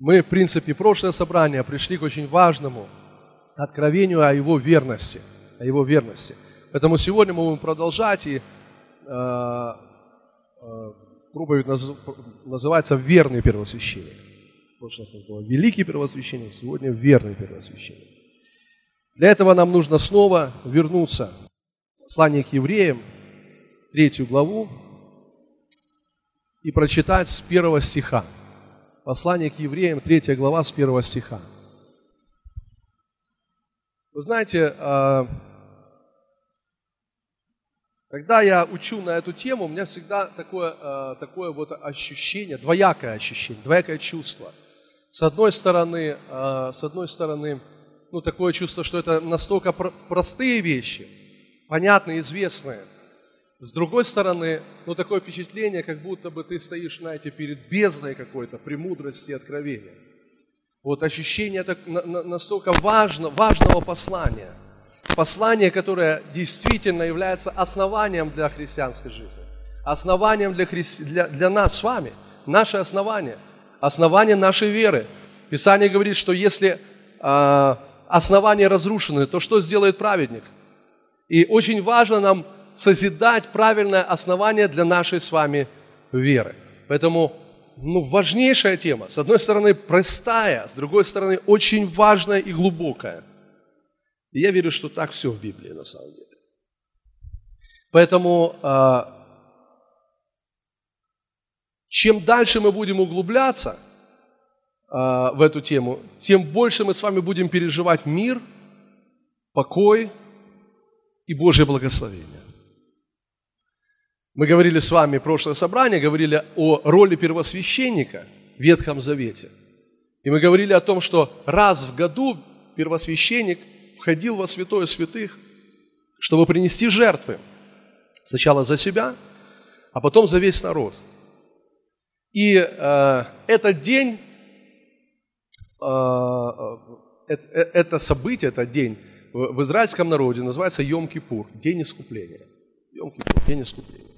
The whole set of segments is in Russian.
Мы, в принципе, прошлое собрание пришли к очень важному откровению о его верности, о его верности. Поэтому сегодня мы будем продолжать, и э, э, проповедь наз, называется «Верный первосвященник». Раз было «Великий первосвященник», сегодня «Верный первосвященник». Для этого нам нужно снова вернуться в послание к евреям, третью главу, и прочитать с первого стиха. Послание к евреям, третья глава, с первого стиха. Вы знаете, а, когда я учу на эту тему, у меня всегда такое, а, такое вот ощущение, двоякое ощущение, двоякое чувство. С одной стороны, а, с одной стороны, ну, такое чувство, что это настолько простые вещи, понятные, известные – с другой стороны, ну такое впечатление, как будто бы ты стоишь, знаете, перед бездной какой-то премудрости и откровения. Вот ощущение так, на, на, настолько важно, важного послания. Послание, которое действительно является основанием для христианской жизни. Основанием для, хри... для, для нас с вами. Наше основание. Основание нашей веры. Писание говорит, что если э, основания разрушены, то что сделает праведник? И очень важно нам созидать правильное основание для нашей с вами веры. Поэтому ну, важнейшая тема. С одной стороны, простая, с другой стороны, очень важная и глубокая. И я верю, что так все в Библии на самом деле. Поэтому а, чем дальше мы будем углубляться а, в эту тему, тем больше мы с вами будем переживать мир, покой и Божье благословение. Мы говорили с вами в прошлое собрание, говорили о роли первосвященника в Ветхом Завете. И мы говорили о том, что раз в году первосвященник входил во святое святых, чтобы принести жертвы. Сначала за себя, а потом за весь народ. И э, этот день, э, э, э это событие, этот день в, в израильском народе называется Йом-Кипур, день искупления. Йом-Кипур, день искупления.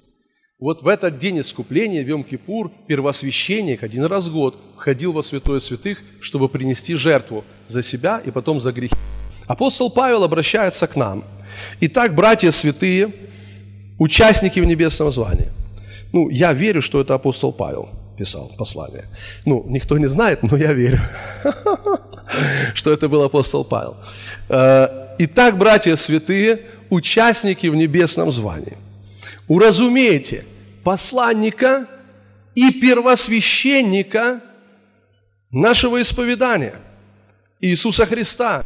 Вот в этот день искупления, в Йом-Кипур, первосвященник один раз в год входил во святое святых, чтобы принести жертву за себя и потом за грехи. Апостол Павел обращается к нам. Итак, братья святые, участники в небесном звании. Ну, я верю, что это апостол Павел писал послание. Ну, никто не знает, но я верю, что это был апостол Павел. Э, итак, братья святые, участники в небесном звании. Уразумейте, посланника и первосвященника нашего исповедания, Иисуса Христа,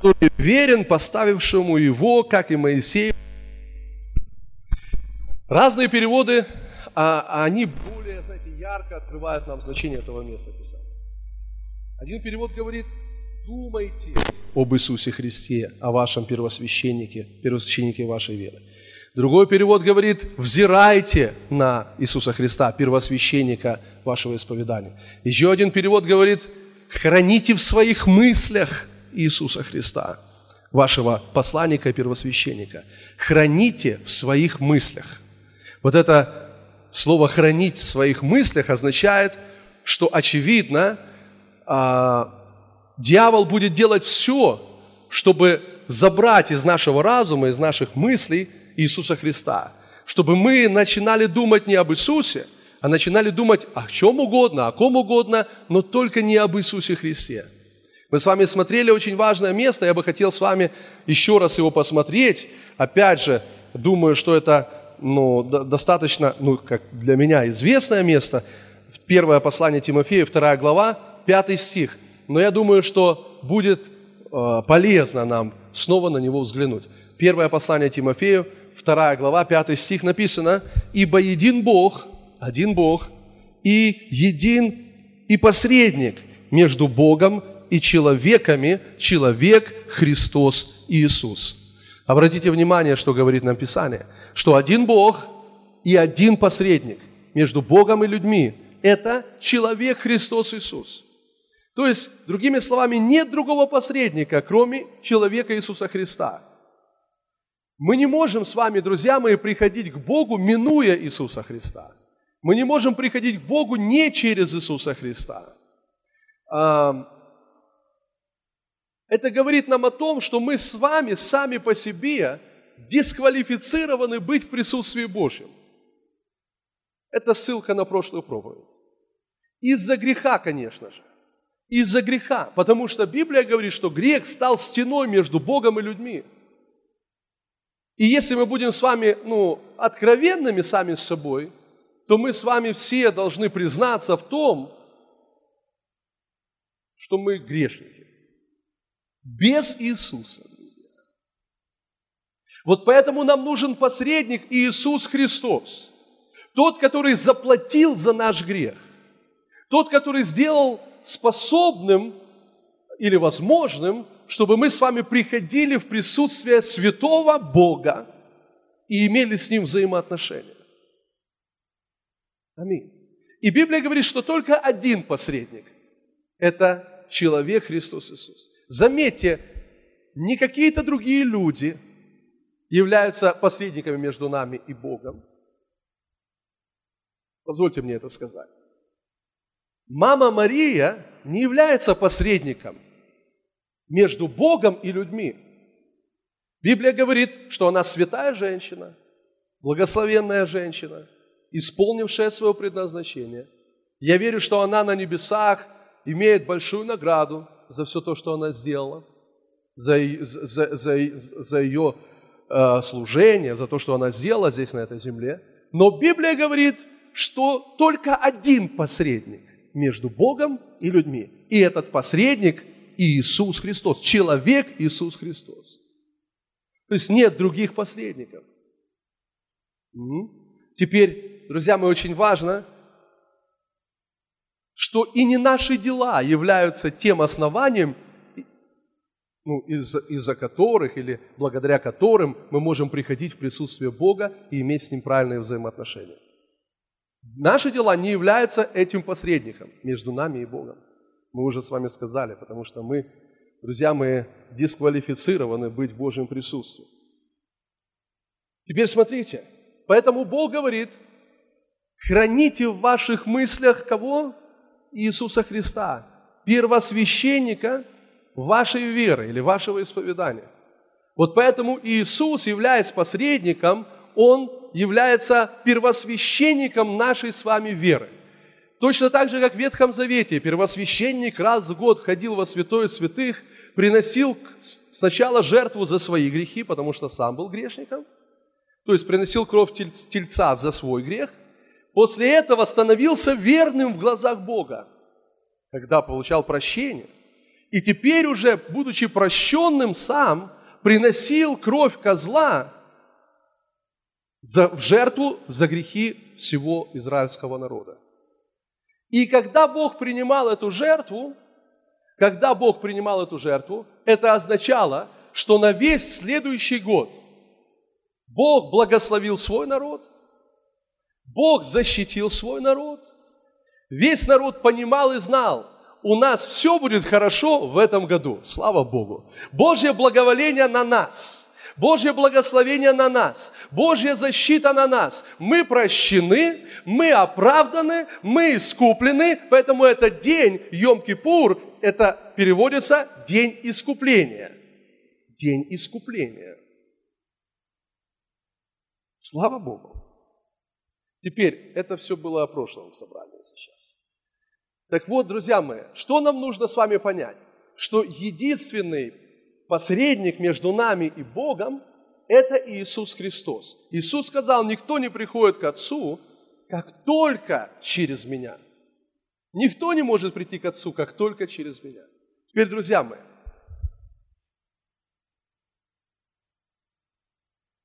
который верен поставившему его, как и Моисей. Разные переводы, а они более, знаете, ярко открывают нам значение этого места Писания. Один перевод говорит, думайте об Иисусе Христе, о вашем первосвященнике, первосвященнике вашей веры. Другой перевод говорит, взирайте на Иисуса Христа, первосвященника вашего исповедания. Еще один перевод говорит, храните в своих мыслях Иисуса Христа, вашего посланника и первосвященника. Храните в своих мыслях. Вот это слово «хранить в своих мыслях» означает, что очевидно, а, дьявол будет делать все, чтобы забрать из нашего разума, из наших мыслей Иисуса Христа. Чтобы мы начинали думать не об Иисусе, а начинали думать о чем угодно, о ком угодно, но только не об Иисусе Христе. Мы с вами смотрели очень важное место, я бы хотел с вами еще раз его посмотреть. Опять же, думаю, что это ну, достаточно, ну, как для меня известное место. Первое послание Тимофея, вторая глава, пятый стих. Но я думаю, что будет э, полезно нам снова на него взглянуть. Первое послание Тимофею, 2 глава, 5 стих написано, «Ибо един Бог, один Бог, и един и посредник между Богом и человеками, человек Христос Иисус». Обратите внимание, что говорит нам Писание, что один Бог и один посредник между Богом и людьми – это человек Христос Иисус. То есть, другими словами, нет другого посредника, кроме человека Иисуса Христа – мы не можем с вами, друзья мои, приходить к Богу, минуя Иисуса Христа. Мы не можем приходить к Богу не через Иисуса Христа. это говорит нам о том, что мы с вами сами по себе дисквалифицированы быть в присутствии Божьем. Это ссылка на прошлую проповедь. Из-за греха, конечно же. Из-за греха. Потому что Библия говорит, что грех стал стеной между Богом и людьми. И если мы будем с вами ну, откровенными сами с собой, то мы с вами все должны признаться в том, что мы грешники. Без Иисуса, друзья. Вот поэтому нам нужен посредник Иисус Христос. Тот, который заплатил за наш грех. Тот, который сделал способным или возможным, чтобы мы с вами приходили в присутствие святого Бога и имели с Ним взаимоотношения. Аминь. И Библия говорит, что только один посредник – это человек Христос Иисус. Заметьте, не какие-то другие люди являются посредниками между нами и Богом. Позвольте мне это сказать. Мама Мария не является посредником между Богом и людьми. Библия говорит, что она святая женщина, благословенная женщина, исполнившая свое предназначение. Я верю, что она на небесах имеет большую награду за все то, что она сделала, за, за, за, за ее э, служение, за то, что она сделала здесь, на этой земле. Но Библия говорит, что только один посредник между Богом и людьми. И этот посредник Иисус Христос, человек Иисус Христос. То есть нет других посредников. Теперь, друзья мои, очень важно, что и не наши дела являются тем основанием, ну, из-за, из которых или благодаря которым мы можем приходить в присутствие Бога и иметь с Ним правильные взаимоотношения. Наши дела не являются этим посредником между нами и Богом. Мы уже с вами сказали, потому что мы, друзья, мы дисквалифицированы быть в Божьем присутствии. Теперь смотрите, поэтому Бог говорит, храните в ваших мыслях кого? Иисуса Христа, первосвященника вашей веры или вашего исповедания. Вот поэтому Иисус, являясь посредником, Он является первосвященником нашей с вами веры. Точно так же, как в Ветхом Завете, первосвященник раз в год ходил во святое святых, приносил сначала жертву за свои грехи, потому что сам был грешником, то есть приносил кровь тельца за свой грех, после этого становился верным в глазах Бога, когда получал прощение. И теперь уже, будучи прощенным сам, приносил кровь козла за, в жертву за грехи всего израильского народа. И когда Бог принимал эту жертву, когда Бог принимал эту жертву, это означало, что на весь следующий год Бог благословил свой народ, Бог защитил свой народ, весь народ понимал и знал, у нас все будет хорошо в этом году, слава Богу. Божье благоволение на нас – Божье благословение на нас, Божья защита на нас. Мы прощены, мы оправданы, мы искуплены, поэтому этот день, Йом-Кипур, это переводится день искупления. День искупления. Слава Богу. Теперь, это все было о прошлом собрании сейчас. Так вот, друзья мои, что нам нужно с вами понять? Что единственный посредник между нами и Богом – это Иисус Христос. Иисус сказал, никто не приходит к Отцу, как только через меня. Никто не может прийти к Отцу, как только через меня. Теперь, друзья мои,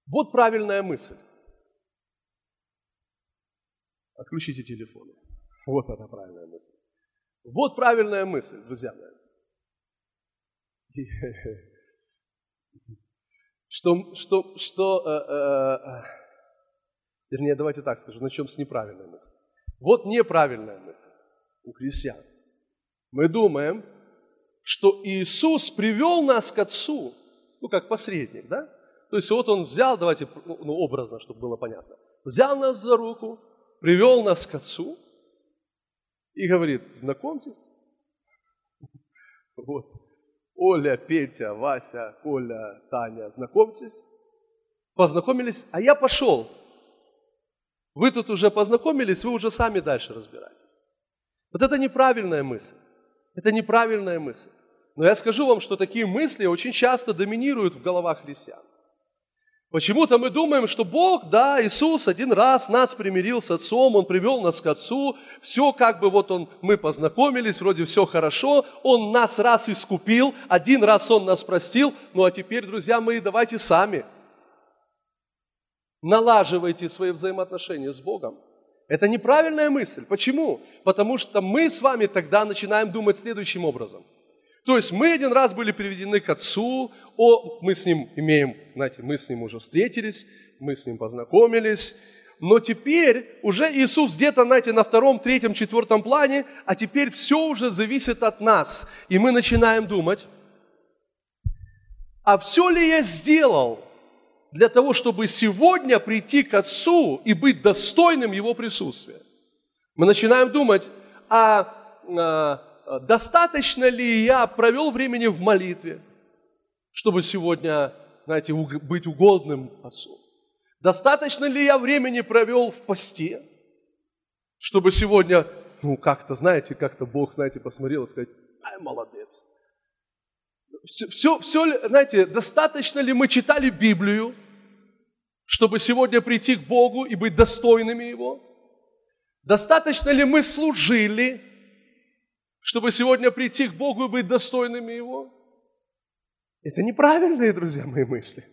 вот правильная мысль. Отключите телефоны. Вот это правильная мысль. Вот правильная мысль, друзья мои. Что, что, что э, э, э, вернее, давайте так скажу, начнем с неправильной мысли. Вот неправильная мысль у христиан. Мы думаем, что Иисус привел нас к Отцу, ну, как посредник, да? То есть вот Он взял, давайте, ну, ну образно, чтобы было понятно, взял нас за руку, привел нас к Отцу и говорит, знакомьтесь, Вот. Оля, Петя, Вася, Коля, Таня, знакомьтесь. Познакомились, а я пошел. Вы тут уже познакомились, вы уже сами дальше разбираетесь. Вот это неправильная мысль. Это неправильная мысль. Но я скажу вам, что такие мысли очень часто доминируют в головах христиан. Почему-то мы думаем, что Бог, да, Иисус один раз нас примирил с Отцом, Он привел нас к Отцу, все как бы вот Он, мы познакомились, вроде все хорошо, Он нас раз искупил, один раз Он нас простил, ну а теперь, друзья мои, давайте сами налаживайте свои взаимоотношения с Богом. Это неправильная мысль. Почему? Потому что мы с вами тогда начинаем думать следующим образом – то есть мы один раз были приведены к Отцу, о, мы с Ним имеем, знаете, мы с Ним уже встретились, мы с Ним познакомились, но теперь уже Иисус где-то, знаете, на втором, третьем, четвертом плане, а теперь все уже зависит от нас. И мы начинаем думать, а все ли я сделал для того, чтобы сегодня прийти к Отцу и быть достойным Его присутствия? Мы начинаем думать, а, а достаточно ли я провел времени в молитве, чтобы сегодня, знаете, быть угодным Отцу? Достаточно ли я времени провел в посте, чтобы сегодня, ну, как-то, знаете, как-то Бог, знаете, посмотрел и сказать, ай, молодец. Все, все, все, знаете, достаточно ли мы читали Библию, чтобы сегодня прийти к Богу и быть достойными Его? Достаточно ли мы служили, чтобы сегодня прийти к Богу и быть достойными Его? Это неправильные, друзья мои, мысли.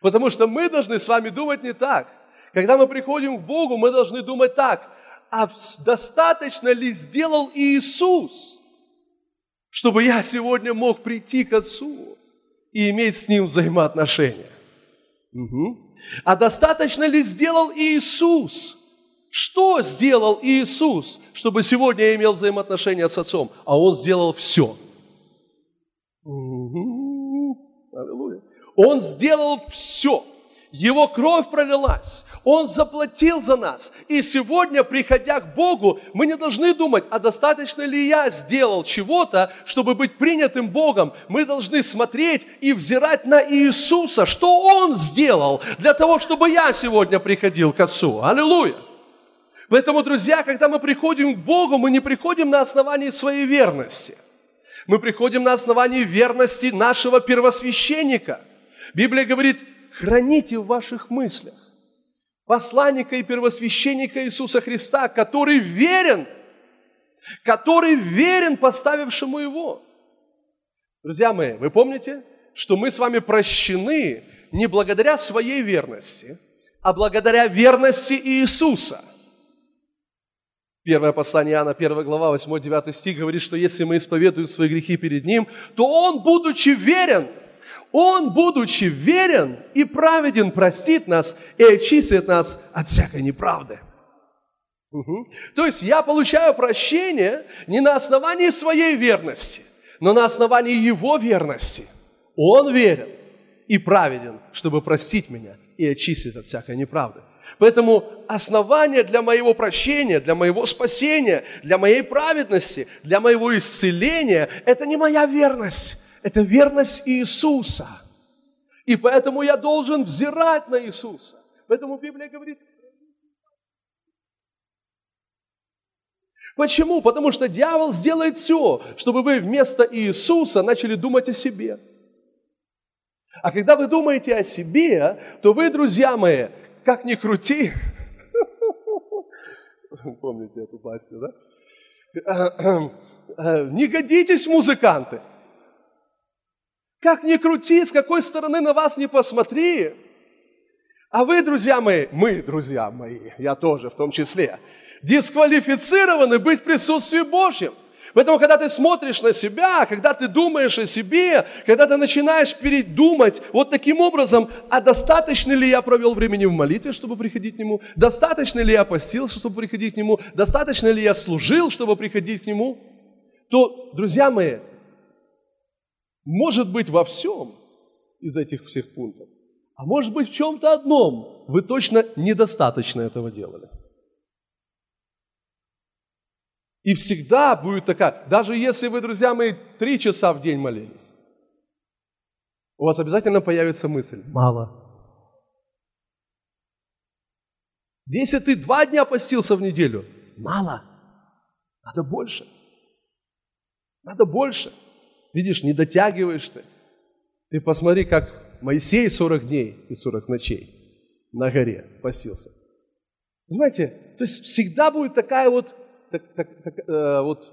Потому что мы должны с вами думать не так. Когда мы приходим к Богу, мы должны думать так. А достаточно ли сделал Иисус, чтобы я сегодня мог прийти к Отцу и иметь с Ним взаимоотношения? Угу. А достаточно ли сделал Иисус, что сделал Иисус, чтобы сегодня я имел взаимоотношения с Отцом? А Он сделал все. Аллилуйя. Он сделал все. Его кровь пролилась. Он заплатил за нас. И сегодня, приходя к Богу, мы не должны думать, а достаточно ли я сделал чего-то, чтобы быть принятым Богом. Мы должны смотреть и взирать на Иисуса, что Он сделал для того, чтобы я сегодня приходил к Отцу. Аллилуйя. Поэтому, друзья, когда мы приходим к Богу, мы не приходим на основании своей верности. Мы приходим на основании верности нашего первосвященника. Библия говорит, храните в ваших мыслях посланника и первосвященника Иисуса Христа, который верен, который верен поставившему его. Друзья мои, вы помните, что мы с вами прощены не благодаря своей верности, а благодаря верности Иисуса – Первое послание Иоанна, 1 глава, 8-9 стих говорит, что если мы исповедуем свои грехи перед Ним, то Он, будучи верен, Он, будучи верен и праведен, простит нас и очистит нас от всякой неправды. Угу. То есть я получаю прощение не на основании своей верности, но на основании Его верности. Он верен и праведен, чтобы простить меня и очистить от всякой неправды. Поэтому основание для моего прощения, для моего спасения, для моей праведности, для моего исцеления – это не моя верность, это верность Иисуса. И поэтому я должен взирать на Иисуса. Поэтому Библия говорит, Почему? Потому что дьявол сделает все, чтобы вы вместо Иисуса начали думать о себе. А когда вы думаете о себе, то вы, друзья мои, как ни крути, помните эту басню, да? Не годитесь, музыканты. Как ни крути, с какой стороны на вас не посмотри. А вы, друзья мои, мы, друзья мои, я тоже в том числе, дисквалифицированы быть в присутствии Божьем. Поэтому, когда ты смотришь на себя, когда ты думаешь о себе, когда ты начинаешь передумать вот таким образом, а достаточно ли я провел времени в молитве, чтобы приходить к Нему? Достаточно ли я постился, чтобы приходить к Нему? Достаточно ли я служил, чтобы приходить к Нему? То, друзья мои, может быть во всем из этих всех пунктов, а может быть в чем-то одном вы точно недостаточно этого делали. И всегда будет такая, даже если вы, друзья мои, три часа в день молились, у вас обязательно появится мысль, мало. Если ты два дня постился в неделю, мало. Надо больше. Надо больше. Видишь, не дотягиваешь ты. Ты посмотри, как Моисей 40 дней и 40 ночей на горе постился. Понимаете? То есть всегда будет такая вот, так, так, так, э, вот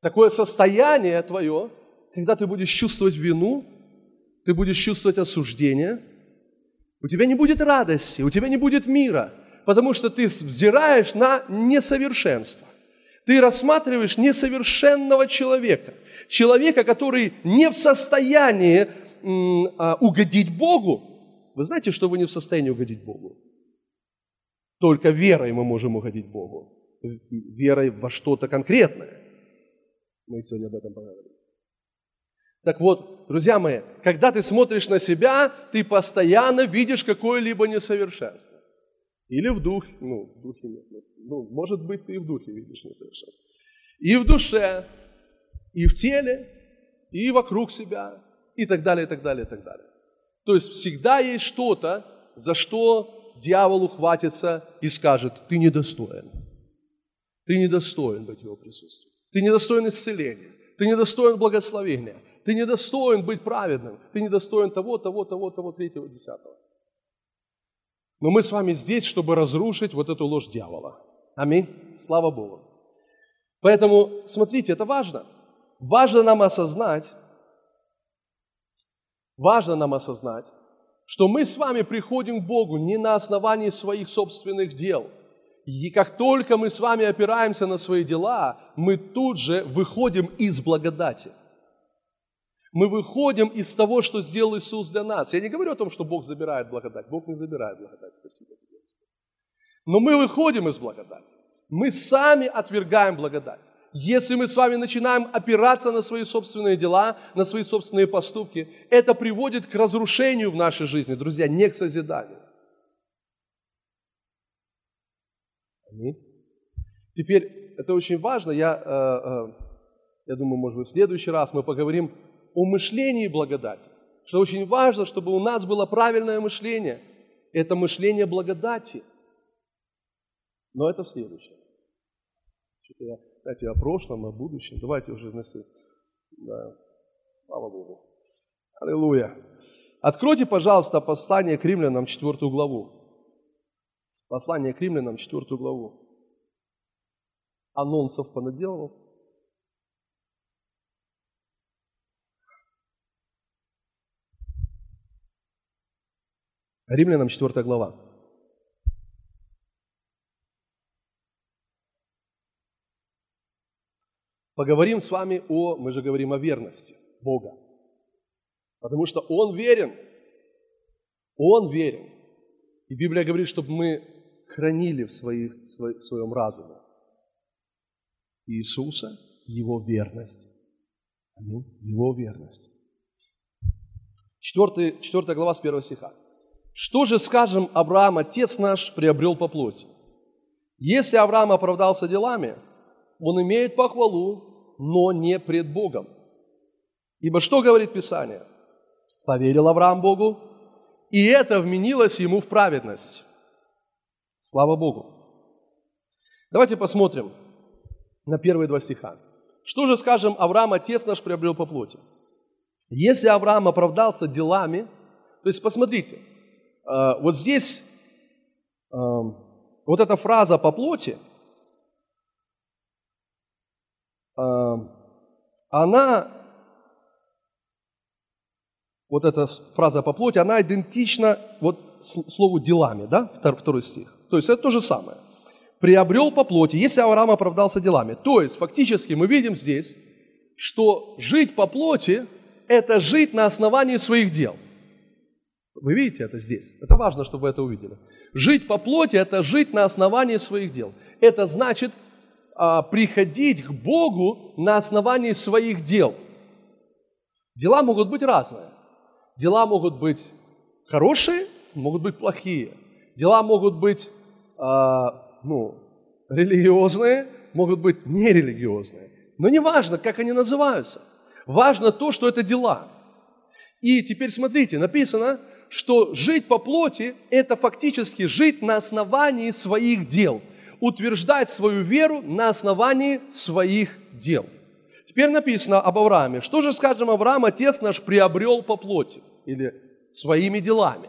такое состояние твое, когда ты будешь чувствовать вину, ты будешь чувствовать осуждение, у тебя не будет радости, у тебя не будет мира, потому что ты взираешь на несовершенство. Ты рассматриваешь несовершенного человека, человека, который не в состоянии а, угодить Богу. Вы знаете, что вы не в состоянии угодить Богу? Только верой мы можем угодить Богу. Верой во что-то конкретное. Мы сегодня об этом поговорим. Так вот, друзья мои, когда ты смотришь на себя, ты постоянно видишь какое-либо несовершенство. Или в духе, ну, в духе нет, ну, может быть, ты и в духе видишь несовершенство. И в душе, и в теле, и вокруг себя, и так далее, и так далее, и так далее. То есть всегда есть что-то, за что дьявол ухватится и скажет, ты недостоин. Ты недостоин быть в его присутствии. Ты недостоин исцеления. Ты недостоин благословения. Ты недостоин быть праведным. Ты недостоин того, того, того, того, третьего, десятого. Но мы с вами здесь, чтобы разрушить вот эту ложь дьявола. Аминь. Слава Богу. Поэтому, смотрите, это важно. Важно нам осознать, важно нам осознать, что мы с вами приходим к Богу не на основании своих собственных дел. И как только мы с вами опираемся на свои дела, мы тут же выходим из благодати. Мы выходим из того, что сделал Иисус для нас. Я не говорю о том, что Бог забирает благодать. Бог не забирает благодать. Спасибо тебе, Господь. Но мы выходим из благодати. Мы сами отвергаем благодать. Если мы с вами начинаем опираться на свои собственные дела, на свои собственные поступки, это приводит к разрушению в нашей жизни, друзья, не к созиданию. Аминь. Теперь, это очень важно, я, э, э, я думаю, может быть, в следующий раз мы поговорим о мышлении благодати. Что очень важно, чтобы у нас было правильное мышление. Это мышление благодати. Но это в следующем. Что-то я знаете, о прошлом, о будущем. Давайте уже на Да. Слава Богу. Аллилуйя. Откройте, пожалуйста, послание к римлянам, четвертую главу. Послание к римлянам, четвертую главу. Анонсов понаделал. Римлянам, четвертая глава. Поговорим с вами о, мы же говорим о верности Бога. Потому что Он верен. Он верен. И Библия говорит, чтобы мы хранили в, своих, в своем разуме Иисуса, Его верность. Аминь. Его верность. Четвертый, четвертая глава с первого стиха. «Что же, скажем, Авраам, отец наш, приобрел по плоти? Если Авраам оправдался делами, он имеет похвалу, но не пред Богом. Ибо что говорит Писание? Поверил Авраам Богу, и это вменилось ему в праведность. Слава Богу. Давайте посмотрим на первые два стиха. Что же, скажем, Авраам, отец наш, приобрел по плоти? Если Авраам оправдался делами, то есть посмотрите, э, вот здесь э, вот эта фраза по плоти – она, вот эта фраза по плоти, она идентична вот слову делами, да, второй стих. То есть это то же самое. Приобрел по плоти, если Авраам оправдался делами. То есть фактически мы видим здесь, что жить по плоти – это жить на основании своих дел. Вы видите это здесь? Это важно, чтобы вы это увидели. Жить по плоти – это жить на основании своих дел. Это значит а, приходить к Богу на основании своих дел. Дела могут быть разные. Дела могут быть хорошие, могут быть плохие. Дела могут быть а, ну, религиозные, могут быть нерелигиозные. Но не важно, как они называются. Важно то, что это дела. И теперь смотрите, написано, что жить по плоти – это фактически жить на основании своих дел, утверждать свою веру на основании своих дел. Теперь написано об Аврааме. Что же, скажем, Авраам, отец наш, приобрел по плоти или своими делами?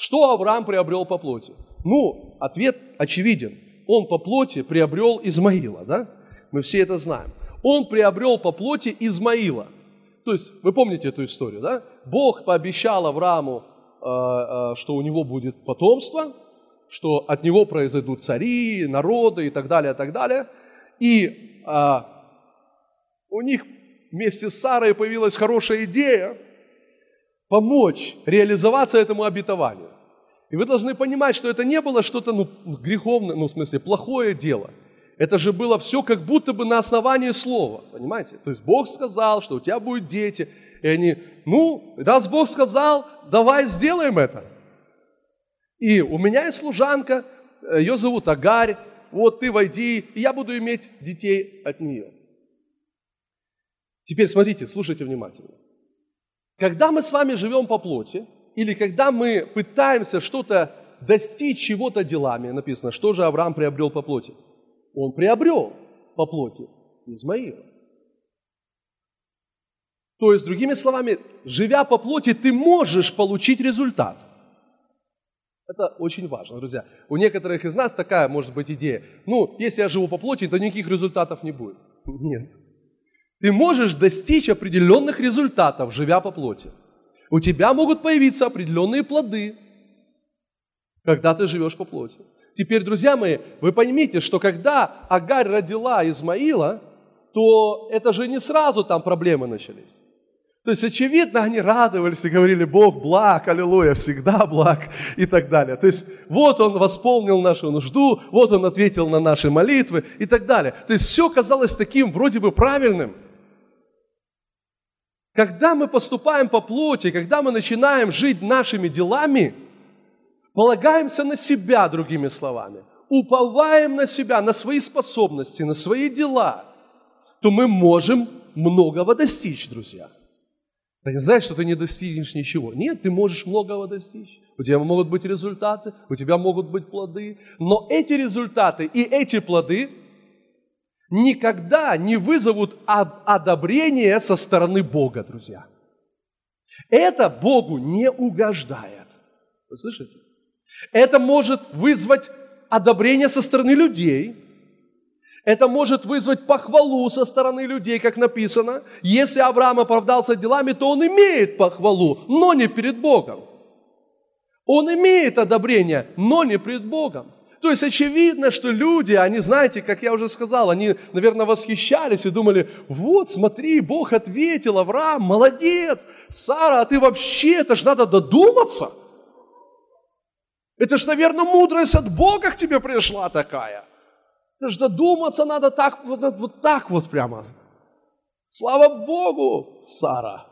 Что Авраам приобрел по плоти? Ну, ответ очевиден. Он по плоти приобрел Измаила, да? Мы все это знаем. Он приобрел по плоти Измаила. То есть, вы помните эту историю, да? Бог пообещал Аврааму, э, э, что у него будет потомство, что от него произойдут цари, народы и так далее, и так далее. И а, у них вместе с Сарой появилась хорошая идея помочь реализоваться этому обетованию. И вы должны понимать, что это не было что-то ну, греховное, ну, в смысле, плохое дело. Это же было все как будто бы на основании слова, понимаете? То есть Бог сказал, что у тебя будут дети, и они, ну, раз Бог сказал, давай сделаем это. И у меня есть служанка, ее зовут Агарь, вот ты войди, и я буду иметь детей от нее. Теперь смотрите, слушайте внимательно. Когда мы с вами живем по плоти, или когда мы пытаемся что-то достичь чего-то делами, написано, что же Авраам приобрел по плоти? Он приобрел по плоти Измаила. То есть, другими словами, живя по плоти, ты можешь получить результат. Это очень важно, друзья. У некоторых из нас такая может быть идея. Ну, если я живу по плоти, то никаких результатов не будет. Нет. Ты можешь достичь определенных результатов, живя по плоти. У тебя могут появиться определенные плоды, когда ты живешь по плоти. Теперь, друзья мои, вы поймите, что когда Агарь родила Измаила, то это же не сразу там проблемы начались. То есть, очевидно, они радовались и говорили, Бог благ, аллилуйя, всегда благ и так далее. То есть, вот Он восполнил нашу нужду, вот Он ответил на наши молитвы и так далее. То есть, все казалось таким вроде бы правильным – когда мы поступаем по плоти, когда мы начинаем жить нашими делами, полагаемся на себя, другими словами, уповаем на себя, на свои способности, на свои дела, то мы можем многого достичь, друзья. Это не значит, что ты не достигнешь ничего. Нет, ты можешь многого достичь. У тебя могут быть результаты, у тебя могут быть плоды. Но эти результаты и эти плоды никогда не вызовут одобрения со стороны Бога, друзья. Это Богу не угождает. Вы слышите? Это может вызвать одобрение со стороны людей. Это может вызвать похвалу со стороны людей, как написано. Если Авраам оправдался делами, то он имеет похвалу, но не перед Богом. Он имеет одобрение, но не перед Богом. То есть очевидно, что люди, они, знаете, как я уже сказал, они, наверное, восхищались и думали, вот, смотри, Бог ответил, Авраам, молодец, Сара, а ты вообще, это ж надо додуматься. Это ж, наверное, мудрость от Бога к тебе пришла такая. Это ж додуматься надо так, вот, вот так вот прямо. Слава Богу, Сара.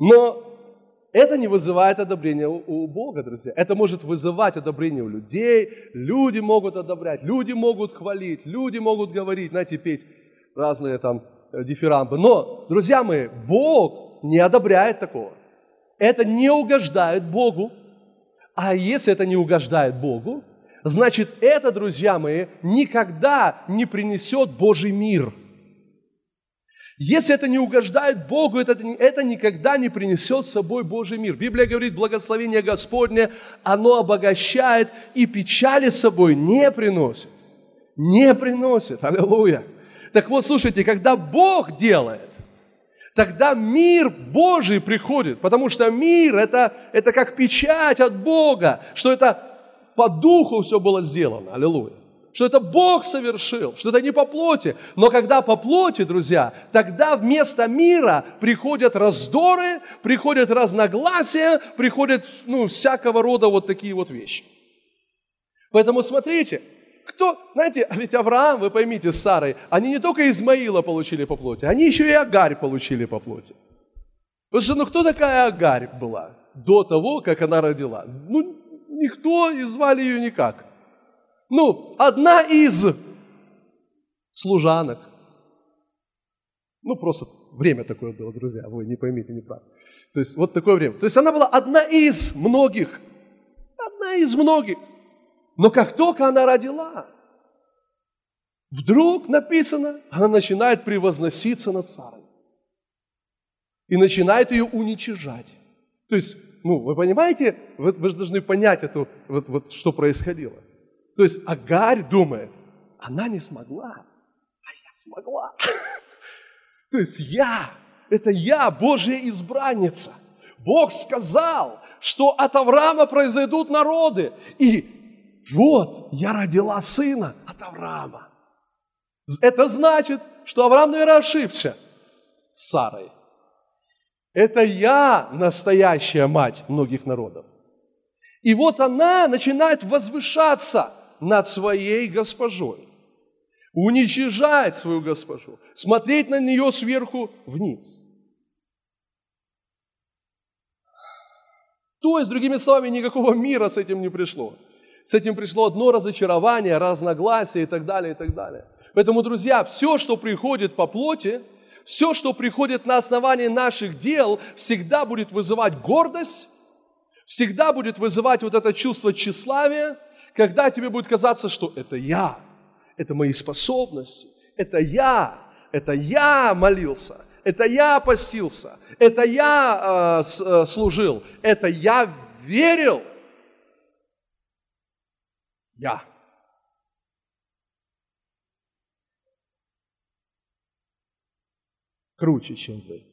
Но это не вызывает одобрения у, Бога, друзья. Это может вызывать одобрение у людей. Люди могут одобрять, люди могут хвалить, люди могут говорить, знаете, петь разные там э, дифирамбы. Но, друзья мои, Бог не одобряет такого. Это не угождает Богу. А если это не угождает Богу, значит это, друзья мои, никогда не принесет Божий мир – если это не угождает Богу, это, это никогда не принесет с собой Божий мир. Библия говорит, благословение Господне, оно обогащает и печали с собой не приносит. Не приносит. Аллилуйя. Так вот, слушайте, когда Бог делает, тогда мир Божий приходит, потому что мир это, это как печать от Бога, что это по духу все было сделано. Аллилуйя что это Бог совершил, что это не по плоти. Но когда по плоти, друзья, тогда вместо мира приходят раздоры, приходят разногласия, приходят ну, всякого рода вот такие вот вещи. Поэтому смотрите, кто, знаете, а ведь Авраам, вы поймите, с Сарой, они не только Измаила получили по плоти, они еще и Агарь получили по плоти. Потому что, ну кто такая Агарь была до того, как она родила? Ну, Никто и звали ее никак. Ну, одна из служанок. Ну, просто время такое было, друзья, вы не поймите неправильно. То есть вот такое время. То есть она была одна из многих. Одна из многих. Но как только она родила, вдруг написано, она начинает превозноситься над царем. И начинает ее уничижать. То есть, ну, вы понимаете, вы, вы же должны понять эту, вот, вот, что происходило. То есть Агарь думает, она не смогла, а я смогла. То есть я, это я, Божья избранница. Бог сказал, что от Авраама произойдут народы. И вот я родила сына от Авраама. Это значит, что Авраам, наверное, ошибся с Сарой. Это я настоящая мать многих народов. И вот она начинает возвышаться над своей госпожой уничижать свою госпожу, смотреть на нее сверху вниз. То есть, другими словами, никакого мира с этим не пришло. С этим пришло одно разочарование, разногласие и так далее, и так далее. Поэтому, друзья, все, что приходит по плоти, все, что приходит на основании наших дел, всегда будет вызывать гордость, всегда будет вызывать вот это чувство тщеславия, когда тебе будет казаться, что это я – это мои способности, это я, это я молился, это я постился, это я э, с, э, служил, это я верил. Я. Круче, чем вы.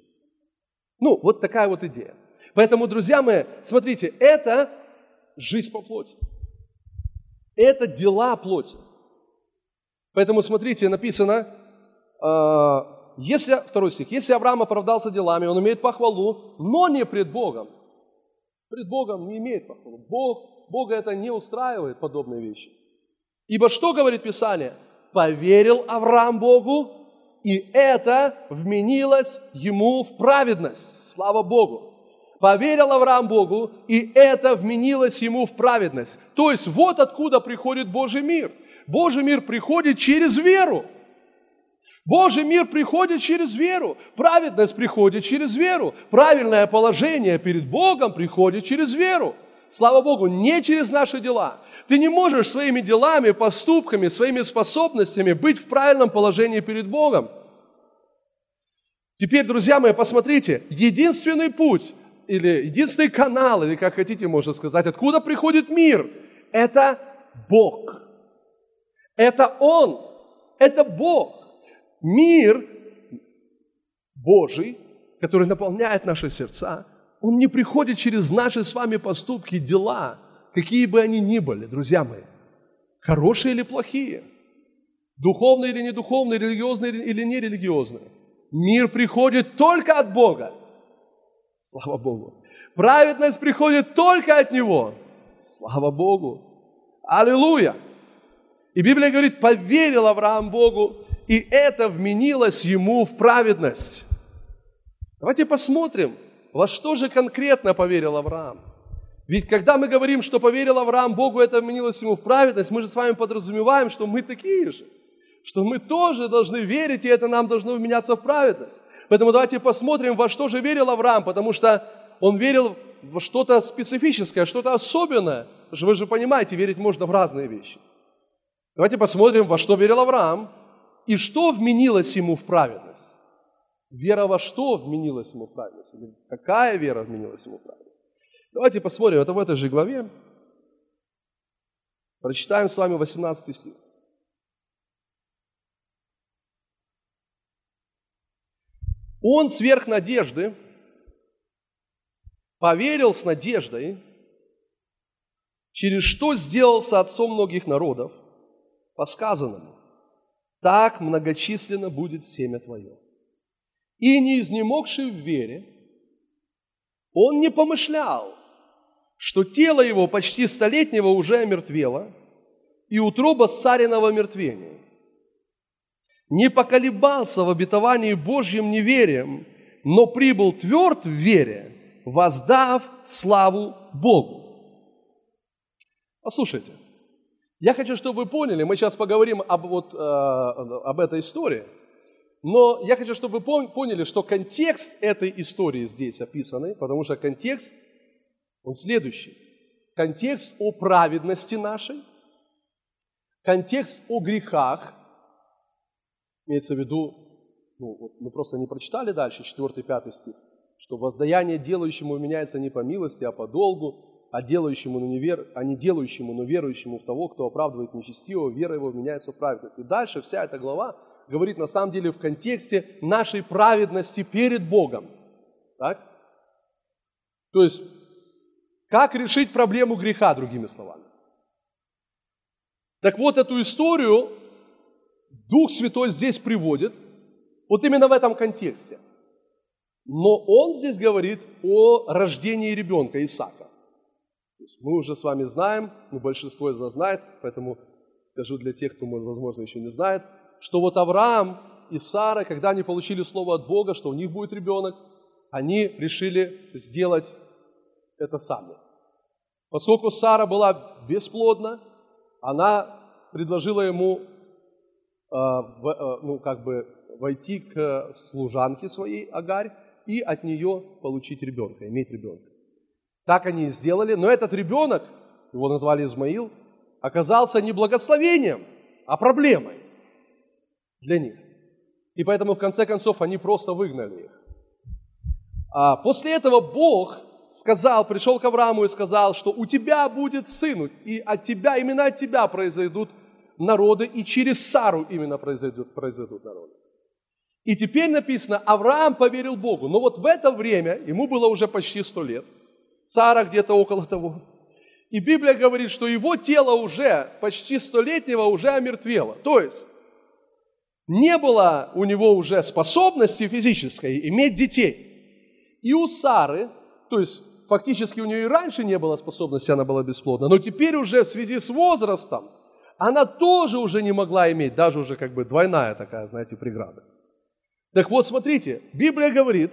Ну, вот такая вот идея. Поэтому, друзья мои, смотрите, это жизнь по плоти. Это дела плоти. Поэтому смотрите, написано, э, если, второй стих, если Авраам оправдался делами, он имеет похвалу, но не пред Богом. Пред Богом не имеет похвалу. Бог, Бога это не устраивает, подобные вещи. Ибо что говорит Писание? Поверил Авраам Богу, и это вменилось ему в праведность. Слава Богу. Поверил Авраам Богу, и это вменилось ему в праведность. То есть вот откуда приходит Божий мир – Божий мир приходит через веру. Божий мир приходит через веру. Праведность приходит через веру. Правильное положение перед Богом приходит через веру. Слава Богу, не через наши дела. Ты не можешь своими делами, поступками, своими способностями быть в правильном положении перед Богом. Теперь, друзья мои, посмотрите, единственный путь или единственный канал, или как хотите, можно сказать, откуда приходит мир, это Бог. Это Он, это Бог. Мир Божий, который наполняет наши сердца, он не приходит через наши с вами поступки, дела, какие бы они ни были, друзья мои, хорошие или плохие, духовные или недуховные, религиозные или нерелигиозные. Мир приходит только от Бога. Слава Богу. Праведность приходит только от Него. Слава Богу. Аллилуйя. И Библия говорит, поверил Авраам Богу, и это вменилось ему в праведность. Давайте посмотрим, во что же конкретно поверил Авраам. Ведь когда мы говорим, что поверил Авраам Богу, это вменилось ему в праведность, мы же с вами подразумеваем, что мы такие же, что мы тоже должны верить, и это нам должно меняться в праведность. Поэтому давайте посмотрим, во что же верил Авраам, потому что он верил во что-то специфическое, что-то особенное. Вы же понимаете, верить можно в разные вещи. Давайте посмотрим, во что верил Авраам и что вменилось ему в праведность. Вера во что вменилась ему в праведность? Или какая вера вменилась ему в праведность? Давайте посмотрим, это в этой же главе. Прочитаем с вами 18 стих. Он сверх надежды поверил с надеждой, через что сделался отцом многих народов, по сказанному, так многочисленно будет семя твое. И не изнемогший в вере, он не помышлял, что тело его почти столетнего уже омертвело, и утроба цариного мертвения. Не поколебался в обетовании Божьим неверием, но прибыл тверд в вере, воздав славу Богу. Послушайте, я хочу, чтобы вы поняли, мы сейчас поговорим об, вот, э, об этой истории, но я хочу, чтобы вы поняли, что контекст этой истории здесь описанный, потому что контекст, он следующий. Контекст о праведности нашей, контекст о грехах, имеется в виду, ну, вот мы просто не прочитали дальше, 4-5 стих, что воздаяние делающему меняется не по милости, а по долгу, а делающему, но не, вер, а не делающему, но верующему в того, кто оправдывает нечестивого, вера его меняется в праведность. И дальше вся эта глава говорит на самом деле в контексте нашей праведности перед Богом. Так? То есть, как решить проблему греха, другими словами. Так вот, эту историю Дух Святой здесь приводит, вот именно в этом контексте. Но он здесь говорит о рождении ребенка Исаака. Мы уже с вами знаем, ну, большинство из нас знает, поэтому скажу для тех, кто, возможно, еще не знает, что вот Авраам и Сара, когда они получили слово от Бога, что у них будет ребенок, они решили сделать это сами. Поскольку Сара была бесплодна, она предложила ему в, э, ну, как бы войти к служанке своей Агарь и от нее получить ребенка, иметь ребенка. Так они и сделали, но этот ребенок, его назвали Измаил, оказался не благословением, а проблемой для них. И поэтому в конце концов они просто выгнали их. А после этого Бог сказал, пришел к Аврааму и сказал, что у тебя будет сын, и от тебя, именно от тебя произойдут народы, и через Сару именно произойдут, произойдут народы. И теперь написано, Авраам поверил Богу. Но вот в это время, ему было уже почти сто лет, Сара где-то около того. И Библия говорит, что его тело уже, почти столетнего, уже омертвело. То есть, не было у него уже способности физической иметь детей. И у Сары то есть фактически у нее и раньше не было способности, она была бесплодна, но теперь уже в связи с возрастом она тоже уже не могла иметь, даже уже как бы двойная такая, знаете, преграда. Так вот, смотрите, Библия говорит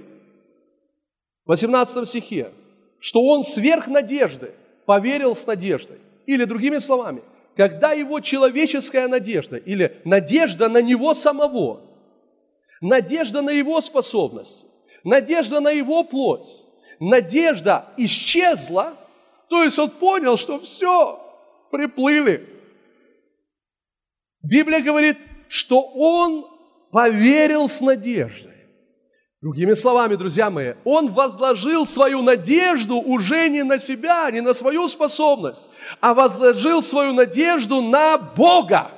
в 18 стихе, что он сверх надежды поверил с надеждой. Или другими словами, когда его человеческая надежда или надежда на него самого, надежда на его способности, надежда на его плоть, надежда исчезла, то есть он понял, что все, приплыли. Библия говорит, что он поверил с надеждой. Другими словами, друзья мои, он возложил свою надежду уже не на себя, не на свою способность, а возложил свою надежду на Бога.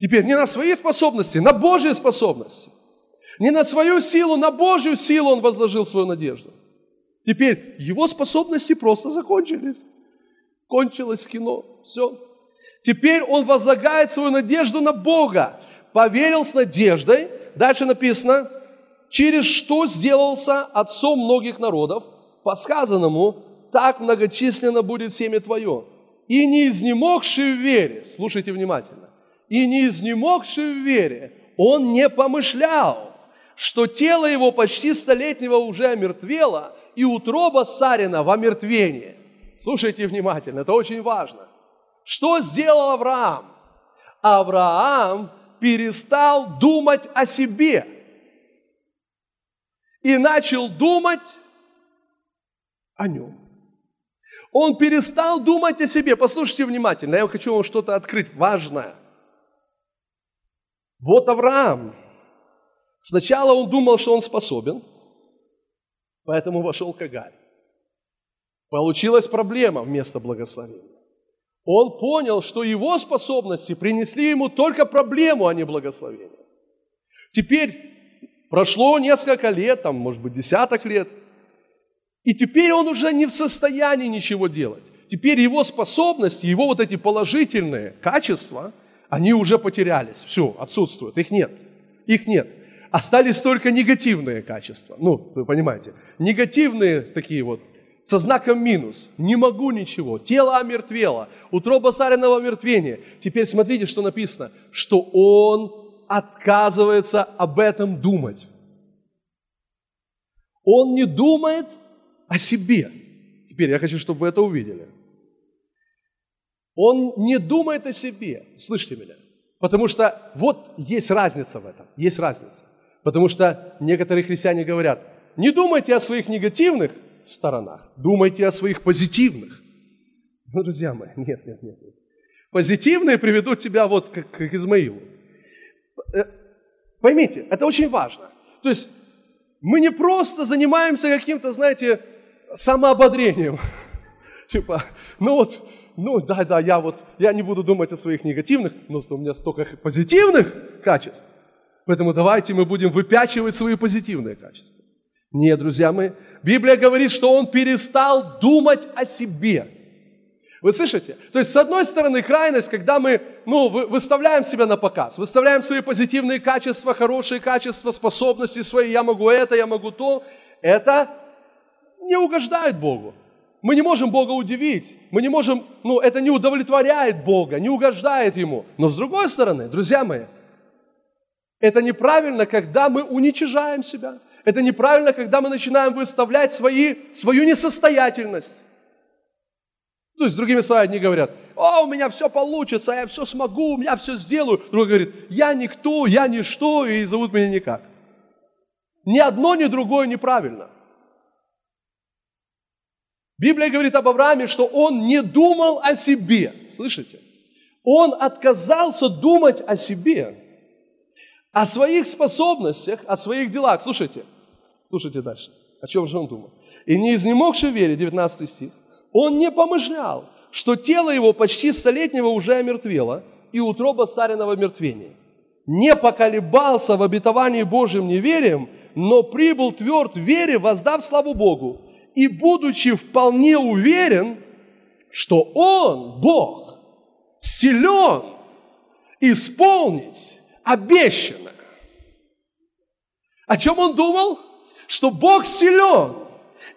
Теперь не на свои способности, на Божьи способности. Не на свою силу, на Божью силу он возложил свою надежду. Теперь его способности просто закончились. Кончилось кино. Все. Теперь он возлагает свою надежду на Бога. Поверил с надеждой. Дальше написано, через что сделался отцом многих народов, по сказанному, так многочисленно будет семя твое. И не изнемогший в вере, слушайте внимательно, и не изнемогший в вере, он не помышлял, что тело его почти столетнего уже омертвело, и утроба Сарина в омертвении. Слушайте внимательно, это очень важно. Что сделал Авраам? Авраам перестал думать о себе и начал думать о нем. Он перестал думать о себе. Послушайте внимательно, я хочу вам что-то открыть важное. Вот Авраам – Сначала он думал, что он способен, поэтому вошел к Агарь. Получилась проблема вместо благословения. Он понял, что его способности принесли ему только проблему, а не благословение. Теперь прошло несколько лет, там, может быть, десяток лет, и теперь он уже не в состоянии ничего делать. Теперь его способности, его вот эти положительные качества, они уже потерялись. Все, отсутствуют, их нет. Их нет остались только негативные качества. Ну, вы понимаете, негативные такие вот, со знаком минус. Не могу ничего. Тело омертвело. Утроба царенного мертвения. Теперь смотрите, что написано. Что он отказывается об этом думать. Он не думает о себе. Теперь я хочу, чтобы вы это увидели. Он не думает о себе. Слышите меня? Потому что вот есть разница в этом. Есть разница. Потому что некоторые христиане говорят, не думайте о своих негативных сторонах, думайте о своих позитивных. Ну, друзья мои, нет, нет, нет. нет. Позитивные приведут тебя вот как, как Измаилу. Э, поймите, это очень важно. То есть мы не просто занимаемся каким-то, знаете, самоободрением. Типа, ну вот, ну да, да, я вот, я не буду думать о своих негативных, но у меня столько позитивных качеств. Поэтому давайте мы будем выпячивать свои позитивные качества. Нет, друзья мои, Библия говорит, что он перестал думать о себе. Вы слышите? То есть, с одной стороны, крайность, когда мы ну, выставляем себя на показ, выставляем свои позитивные качества, хорошие качества, способности свои, я могу это, я могу то, это не угождает Богу. Мы не можем Бога удивить, мы не можем, ну, это не удовлетворяет Бога, не угождает Ему. Но с другой стороны, друзья мои, это неправильно, когда мы уничижаем себя. Это неправильно, когда мы начинаем выставлять свои, свою несостоятельность. То есть, другими словами, они говорят, о, у меня все получится, я все смогу, я все сделаю. Другой говорит, я никто, я ничто, и зовут меня никак. Ни одно, ни другое неправильно. Библия говорит об Аврааме, что он не думал о себе. Слышите? Он отказался думать о себе, о своих способностях, о своих делах. Слушайте, слушайте дальше. О чем же он думал? И не изнемогший в вере, 19 стих, он не помышлял, что тело его почти столетнего уже омертвело, и утроба цариного мертвения. Не поколебался в обетовании Божьим неверием, но прибыл тверд в вере, воздав славу Богу, и будучи вполне уверен, что Он, Бог, силен исполнить обещанное. О чем он думал? Что Бог силен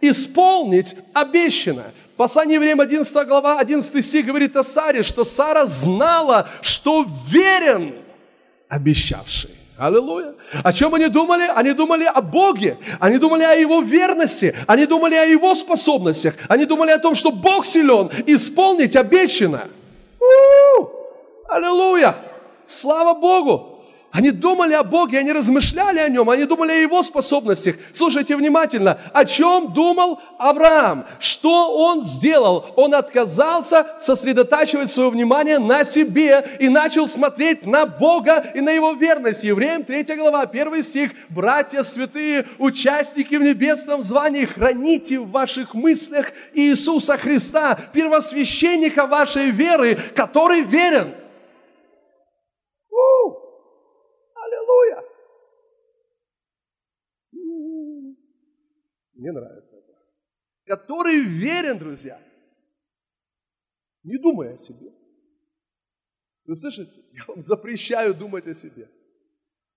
исполнить обещанное. Послание Евреям 11 глава, 11 стих говорит о Саре, что Сара знала, что верен обещавший. Аллилуйя. О чем они думали? Они думали о Боге, они думали о Его верности, они думали о Его способностях, они думали о том, что Бог силен исполнить обещанное. Аллилуйя! Слава Богу! Они думали о Боге, они размышляли о Нем, они думали о Его способностях. Слушайте внимательно, о чем думал Авраам? Что он сделал? Он отказался сосредотачивать свое внимание на себе и начал смотреть на Бога и на Его верность. Евреям 3 глава, 1 стих. «Братья святые, участники в небесном звании, храните в ваших мыслях Иисуса Христа, первосвященника вашей веры, который верен». Аллилуйя! Мне нравится это. Который верен, друзья, не думая о себе. Вы слышите? Я вам запрещаю думать о себе.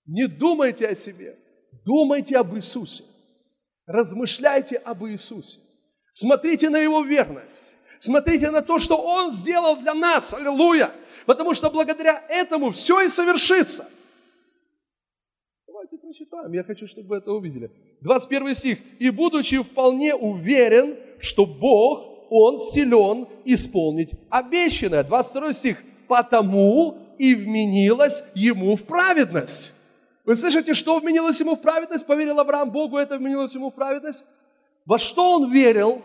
Не думайте о себе. Думайте об Иисусе. Размышляйте об Иисусе. Смотрите на Его верность. Смотрите на то, что Он сделал для нас. Аллилуйя! Потому что благодаря этому все и совершится прочитаем. Я хочу, чтобы вы это увидели. 21 стих. «И будучи вполне уверен, что Бог, Он силен исполнить обещанное». 22 стих. «Потому и вменилось ему в праведность». Вы слышите, что вменилось ему в праведность? Поверил Авраам Богу, это вменилось ему в праведность. Во что он верил?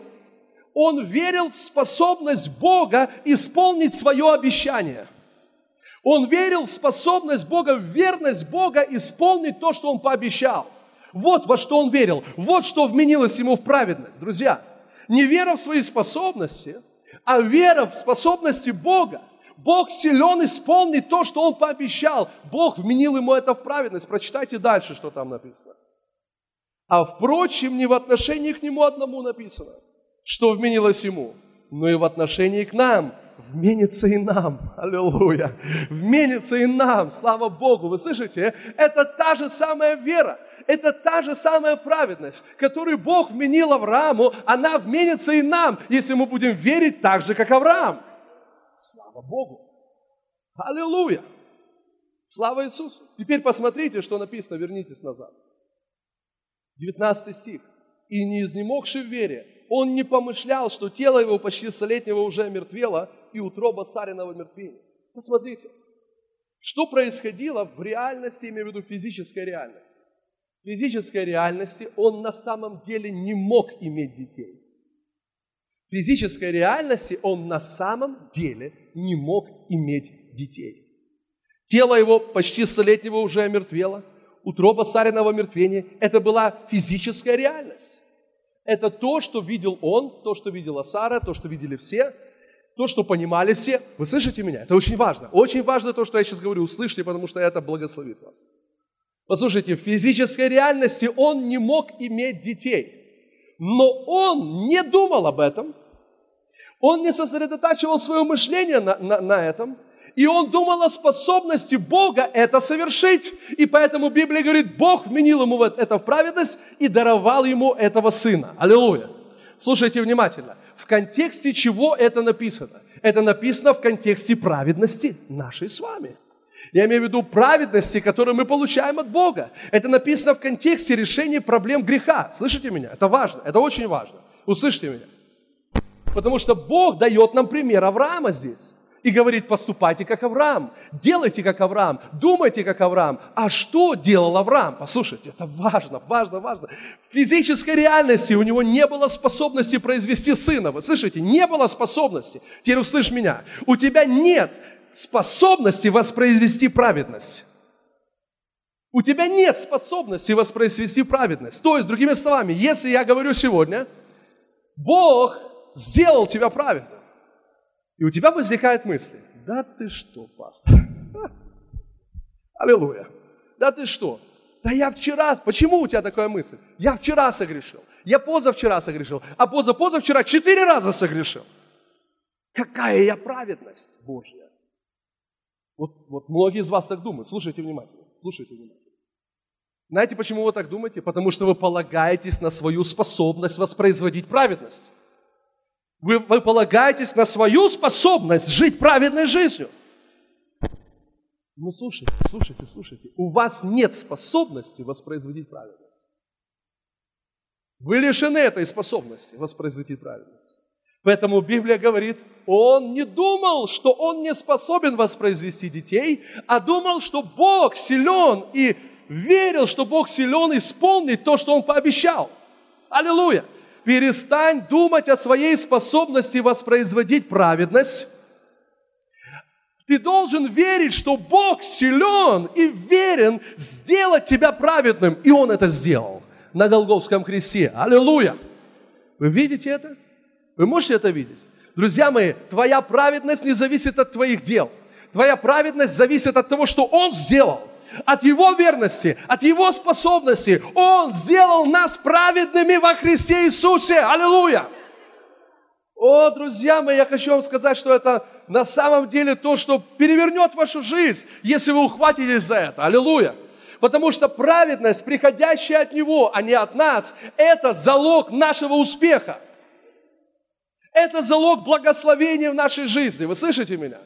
Он верил в способность Бога исполнить свое обещание – он верил в способность Бога, в верность Бога исполнить то, что Он пообещал. Вот во что он верил, вот что вменилось ему в праведность. Друзья, не вера в свои способности, а вера в способности Бога. Бог силен исполнить то, что Он пообещал. Бог вменил ему это в праведность. Прочитайте дальше, что там написано. А впрочем, не в отношении к нему одному написано, что вменилось ему, но и в отношении к нам – вменится и нам. Аллилуйя. Вменится и нам. Слава Богу. Вы слышите? Это та же самая вера. Это та же самая праведность, которую Бог вменил Аврааму. Она вменится и нам, если мы будем верить так же, как Авраам. Слава Богу. Аллилуйя. Слава Иисусу. Теперь посмотрите, что написано. Вернитесь назад. 19 стих. «И не изнемогший в вере, он не помышлял, что тело его почти столетнего уже мертвело, и утроба цариного мертвения. Посмотрите, что происходило в реальности, имею в виду физической реальности. Физической реальности он на самом деле не мог иметь детей. В физической реальности он на самом деле не мог иметь детей. Тело его почти столетнего уже омертвело, утроба цариного мертвения. Это была физическая реальность. Это то, что видел он, то, что видела Сара, то, что видели все – то, что понимали все. Вы слышите меня? Это очень важно. Очень важно то, что я сейчас говорю, услышьте, потому что это благословит вас. Послушайте, в физической реальности он не мог иметь детей. Но он не думал об этом. Он не сосредотачивал свое мышление на, на, на этом. И он думал о способности Бога это совершить. И поэтому Библия говорит, Бог вменил ему это в праведность и даровал ему этого сына. Аллилуйя. Слушайте внимательно в контексте чего это написано? Это написано в контексте праведности нашей с вами. Я имею в виду праведности, которую мы получаем от Бога. Это написано в контексте решения проблем греха. Слышите меня? Это важно, это очень важно. Услышьте меня. Потому что Бог дает нам пример Авраама здесь и говорит, поступайте как Авраам, делайте как Авраам, думайте как Авраам. А что делал Авраам? Послушайте, это важно, важно, важно. В физической реальности у него не было способности произвести сына. Вы слышите? Не было способности. Теперь услышь меня. У тебя нет способности воспроизвести праведность. У тебя нет способности воспроизвести праведность. То есть, другими словами, если я говорю сегодня, Бог сделал тебя праведным, и у тебя возникают мысли, да ты что, пастор? Аллилуйя. Да ты что? Да я вчера, почему у тебя такая мысль? Я вчера согрешил, я позавчера согрешил, а позапозавчера четыре раза согрешил. Какая я праведность Божья. Вот, вот многие из вас так думают. Слушайте внимательно, слушайте внимательно. Знаете, почему вы так думаете? Потому что вы полагаетесь на свою способность воспроизводить праведность. Вы, вы полагаетесь на свою способность жить праведной жизнью. Ну, слушайте, слушайте, слушайте. У вас нет способности воспроизводить праведность. Вы лишены этой способности воспроизводить праведность. Поэтому Библия говорит, он не думал, что он не способен воспроизвести детей, а думал, что Бог силен и верил, что Бог силен исполнить то, что он пообещал. Аллилуйя! перестань думать о своей способности воспроизводить праведность. Ты должен верить, что Бог силен и верен сделать тебя праведным. И Он это сделал на Голговском кресте. Аллилуйя! Вы видите это? Вы можете это видеть? Друзья мои, твоя праведность не зависит от твоих дел. Твоя праведность зависит от того, что Он сделал от Его верности, от Его способности. Он сделал нас праведными во Христе Иисусе. Аллилуйя! О, друзья мои, я хочу вам сказать, что это на самом деле то, что перевернет вашу жизнь, если вы ухватитесь за это. Аллилуйя! Потому что праведность, приходящая от Него, а не от нас, это залог нашего успеха. Это залог благословения в нашей жизни. Вы слышите меня?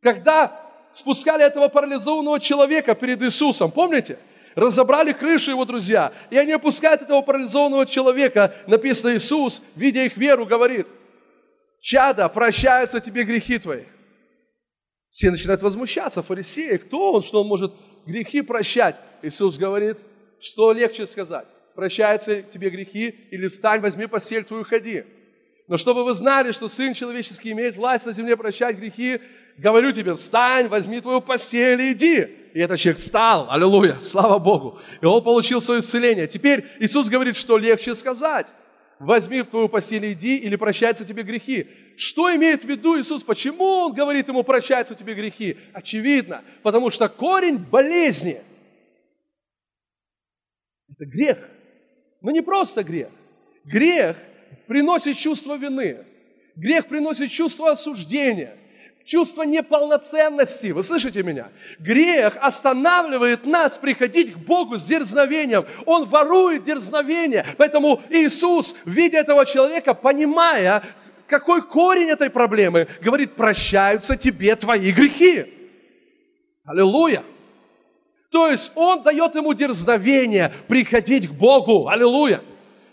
Когда спускали этого парализованного человека перед Иисусом, помните? Разобрали крышу его друзья, и они опускают этого парализованного человека. Написано, Иисус, видя их веру, говорит, чада, прощаются тебе грехи твои. Все начинают возмущаться, фарисеи, кто он, что он может грехи прощать? Иисус говорит, что легче сказать, прощаются тебе грехи, или встань, возьми постель твою, ходи. Но чтобы вы знали, что Сын Человеческий имеет власть на земле прощать грехи, говорю тебе, встань, возьми твою постель и иди. И этот человек встал, аллилуйя, слава Богу. И он получил свое исцеление. Теперь Иисус говорит, что легче сказать. Возьми твою постель и иди, или прощаются тебе грехи. Что имеет в виду Иисус? Почему Он говорит ему, прощаются тебе грехи? Очевидно, потому что корень болезни – это грех. Но не просто грех. Грех приносит чувство вины. Грех приносит чувство осуждения чувство неполноценности. Вы слышите меня? Грех останавливает нас приходить к Богу с дерзновением. Он ворует дерзновение. Поэтому Иисус, видя этого человека, понимая, какой корень этой проблемы, говорит, прощаются тебе твои грехи. Аллилуйя. То есть Он дает ему дерзновение приходить к Богу. Аллилуйя.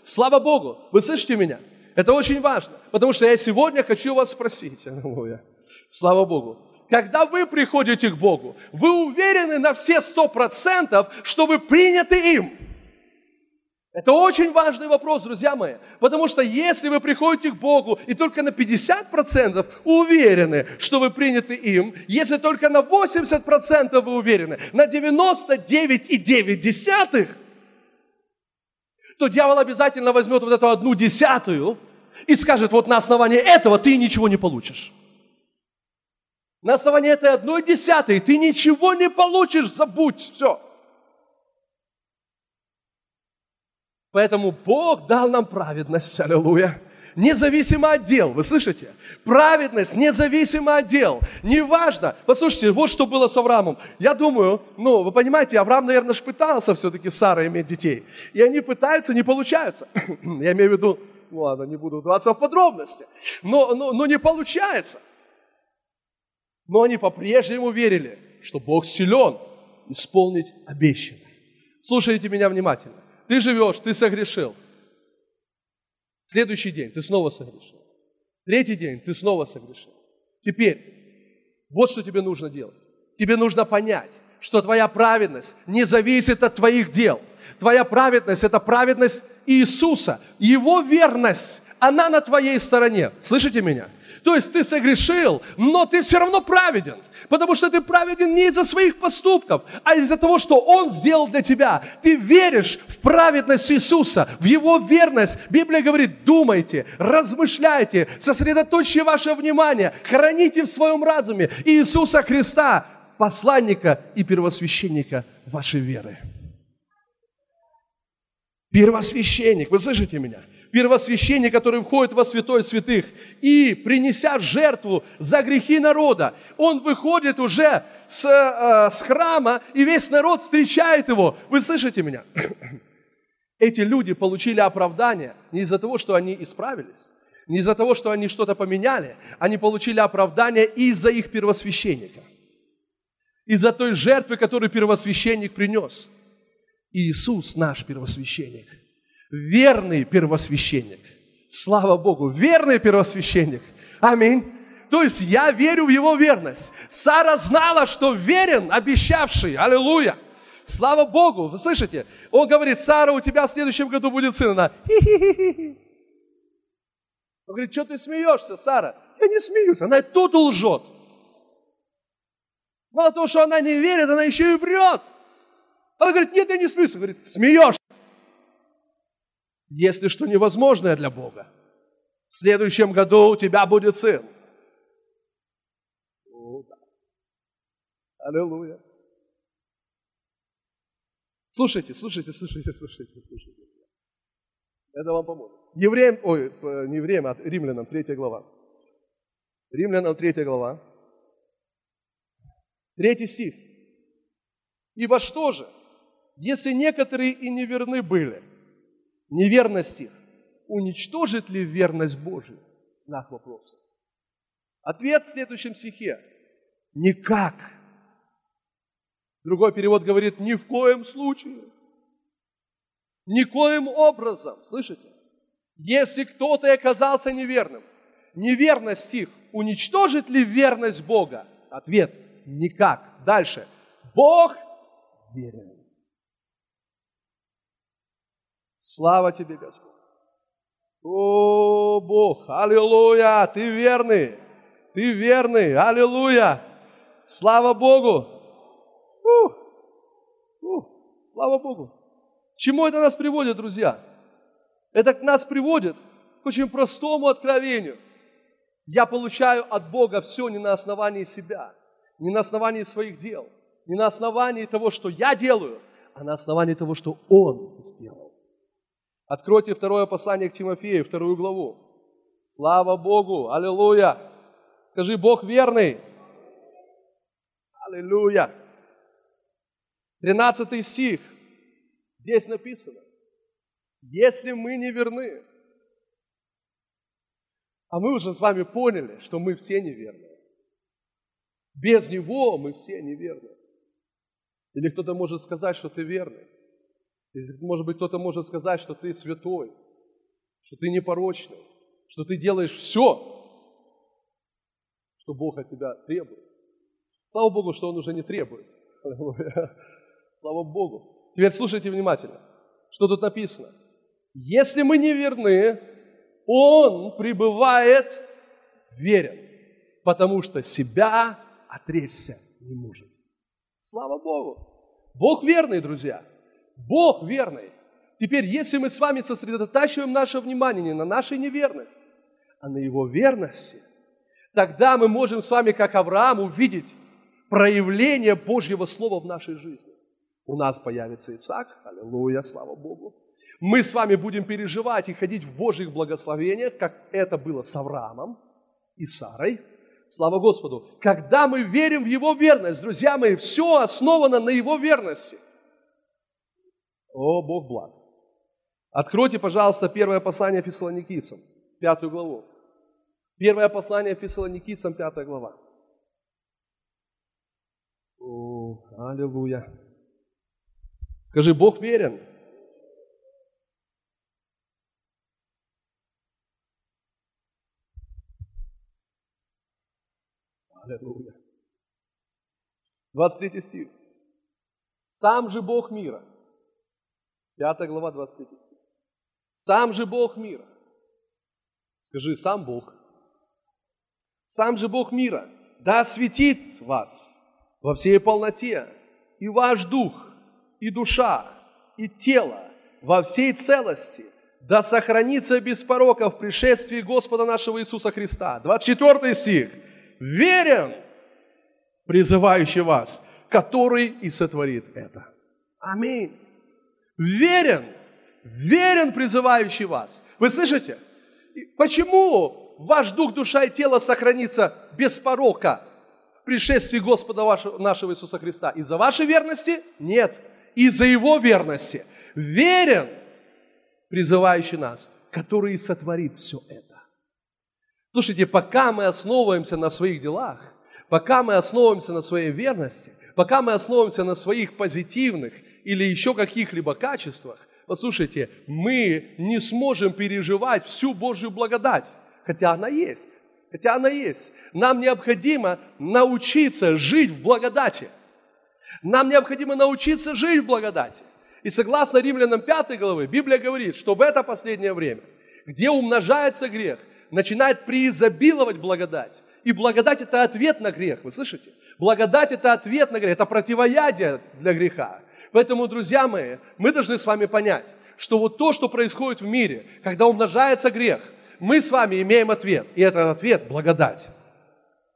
Слава Богу. Вы слышите меня? Это очень важно, потому что я сегодня хочу вас спросить, аллилуйя, слава Богу, когда вы приходите к Богу, вы уверены на все сто процентов, что вы приняты им. Это очень важный вопрос, друзья мои, потому что если вы приходите к Богу и только на 50% уверены, что вы приняты им, если только на 80% вы уверены, на 99,9, то дьявол обязательно возьмет вот эту одну десятую и скажет, вот на основании этого ты ничего не получишь. На основании этой одной десятой ты ничего не получишь, забудь, все. Поэтому Бог дал нам праведность, аллилуйя, независимо от дел. Вы слышите? Праведность независимо от дел. Неважно. Послушайте, вот что было с Авраамом. Я думаю, ну, вы понимаете, Авраам, наверное, же пытался все-таки с Сарой иметь детей. И они пытаются, не получаются. Я имею в виду, ну ладно, не буду вдаваться в подробности. Но, но, но не получается. Но они по-прежнему верили, что Бог силен исполнить обещанное. Слушайте меня внимательно. Ты живешь, ты согрешил. Следующий день ты снова согрешил. Третий день ты снова согрешил. Теперь, вот что тебе нужно делать. Тебе нужно понять, что твоя праведность не зависит от твоих дел. Твоя праведность – это праведность Иисуса. Его верность, она на твоей стороне. Слышите меня? То есть ты согрешил, но ты все равно праведен. Потому что ты праведен не из-за своих поступков, а из-за того, что Он сделал для тебя. Ты веришь в праведность Иисуса, в Его верность. Библия говорит, думайте, размышляйте, сосредоточьте ваше внимание, храните в своем разуме Иисуса Христа, посланника и первосвященника вашей веры. Первосвященник, вы слышите меня? Первосвященник, который входит во святой святых, и принеся жертву за грехи народа, он выходит уже с, э, с храма, и весь народ встречает его. Вы слышите меня? Эти люди получили оправдание не из-за того, что они исправились, не из-за того, что они что-то поменяли, они получили оправдание из-за их первосвященника, из-за той жертвы, которую первосвященник принес. Иисус наш первосвященник – верный первосвященник. Слава Богу, верный первосвященник. Аминь. То есть я верю в его верность. Сара знала, что верен обещавший. Аллилуйя. Слава Богу. Вы слышите? Он говорит, Сара, у тебя в следующем году будет сын. Она, хи-хи-хи. Он говорит, что ты смеешься, Сара? Я не смеюсь. Она тут лжет. Мало того, что она не верит, она еще и врет. Она говорит, нет, я не смеюсь. Он говорит, смеешься если что невозможное для Бога. В следующем году у тебя будет сын. О, да. Аллилуйя. Слушайте, слушайте, слушайте, слушайте, слушайте. Это вам поможет. Евреям, ой, не евреям, а римлянам, третья глава. Римлянам, третья глава. Третий стих. Ибо что же, если некоторые и неверны были – неверность их, уничтожит ли верность Божию? Знак вопроса. Ответ в следующем стихе. Никак. Другой перевод говорит, ни в коем случае. Никоим образом. Слышите? Если кто-то оказался неверным, неверность их уничтожит ли верность Бога? Ответ – никак. Дальше. Бог верен. Слава тебе, Господь. О, Бог, аллилуйя, ты верный, ты верный, аллилуйя. Слава Богу. Ух, ух, слава Богу. К чему это нас приводит, друзья? Это нас приводит к очень простому откровению. Я получаю от Бога все не на основании себя, не на основании своих дел, не на основании того, что я делаю, а на основании того, что Он сделал. Откройте второе послание к Тимофею, вторую главу. Слава Богу! Аллилуйя! Скажи, Бог верный! Аллилуйя! Тринадцатый стих. Здесь написано. Если мы не верны, а мы уже с вами поняли, что мы все неверны. Без Него мы все неверны. Или кто-то может сказать, что ты верный. Может быть, кто-то может сказать, что ты святой, что ты непорочный. что ты делаешь все, что Бог от тебя требует. Слава Богу, что Он уже не требует. Слава Богу. Теперь слушайте внимательно, что тут написано. Если мы не верны, Он пребывает верен, потому что себя отречься не может. Слава Богу. Бог верный, друзья. Бог верный. Теперь, если мы с вами сосредотачиваем наше внимание не на нашей неверности, а на Его верности, тогда мы можем с вами, как Авраам, увидеть проявление Божьего Слова в нашей жизни. У нас появится Исаак, аллилуйя, слава Богу. Мы с вами будем переживать и ходить в Божьих благословениях, как это было с Авраамом и Сарой. Слава Господу. Когда мы верим в Его верность, друзья мои, все основано на Его верности. О, Бог благ. Откройте, пожалуйста, первое послание Фессалоникийцам, пятую главу. Первое послание Фессалоникийцам, пятая глава. О, аллилуйя. Скажи, Бог верен. Аллилуйя. 23 стих. Сам же Бог мира. 5 глава, 23 стих. Сам же Бог мира. Скажи, сам Бог. Сам же Бог мира. Да осветит вас во всей полноте и ваш дух, и душа, и тело во всей целости, да сохранится без порока в пришествии Господа нашего Иисуса Христа. 24 стих верен, призывающий вас, который и сотворит это. Аминь. Верен, верен, призывающий вас. Вы слышите? Почему ваш дух, душа и тело сохранится без порока в пришествии Господа вашего, нашего Иисуса Христа? Из-за вашей верности? Нет. Из-за Его верности. Верен, призывающий нас, который сотворит все это. Слушайте, пока мы основываемся на своих делах, пока мы основываемся на своей верности, пока мы основываемся на своих позитивных или еще каких-либо качествах, послушайте, мы не сможем переживать всю Божью благодать, хотя она есть. Хотя она есть. Нам необходимо научиться жить в благодати. Нам необходимо научиться жить в благодати. И согласно Римлянам 5 главы, Библия говорит, что в это последнее время, где умножается грех – начинает преизобиловать благодать. И благодать – это ответ на грех, вы слышите? Благодать – это ответ на грех, это противоядие для греха. Поэтому, друзья мои, мы должны с вами понять, что вот то, что происходит в мире, когда умножается грех, мы с вами имеем ответ. И этот ответ – благодать.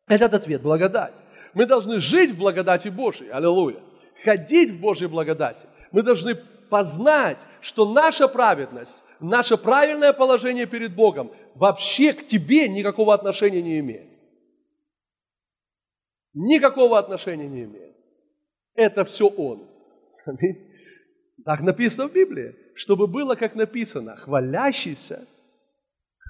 Этот ответ – благодать. Мы должны жить в благодати Божьей. Аллилуйя. Ходить в Божьей благодати. Мы должны познать, что наша праведность, наше правильное положение перед Богом вообще к тебе никакого отношения не имеет. Никакого отношения не имеет. Это все Он. Аминь. Так написано в Библии, чтобы было, как написано, хвалящийся,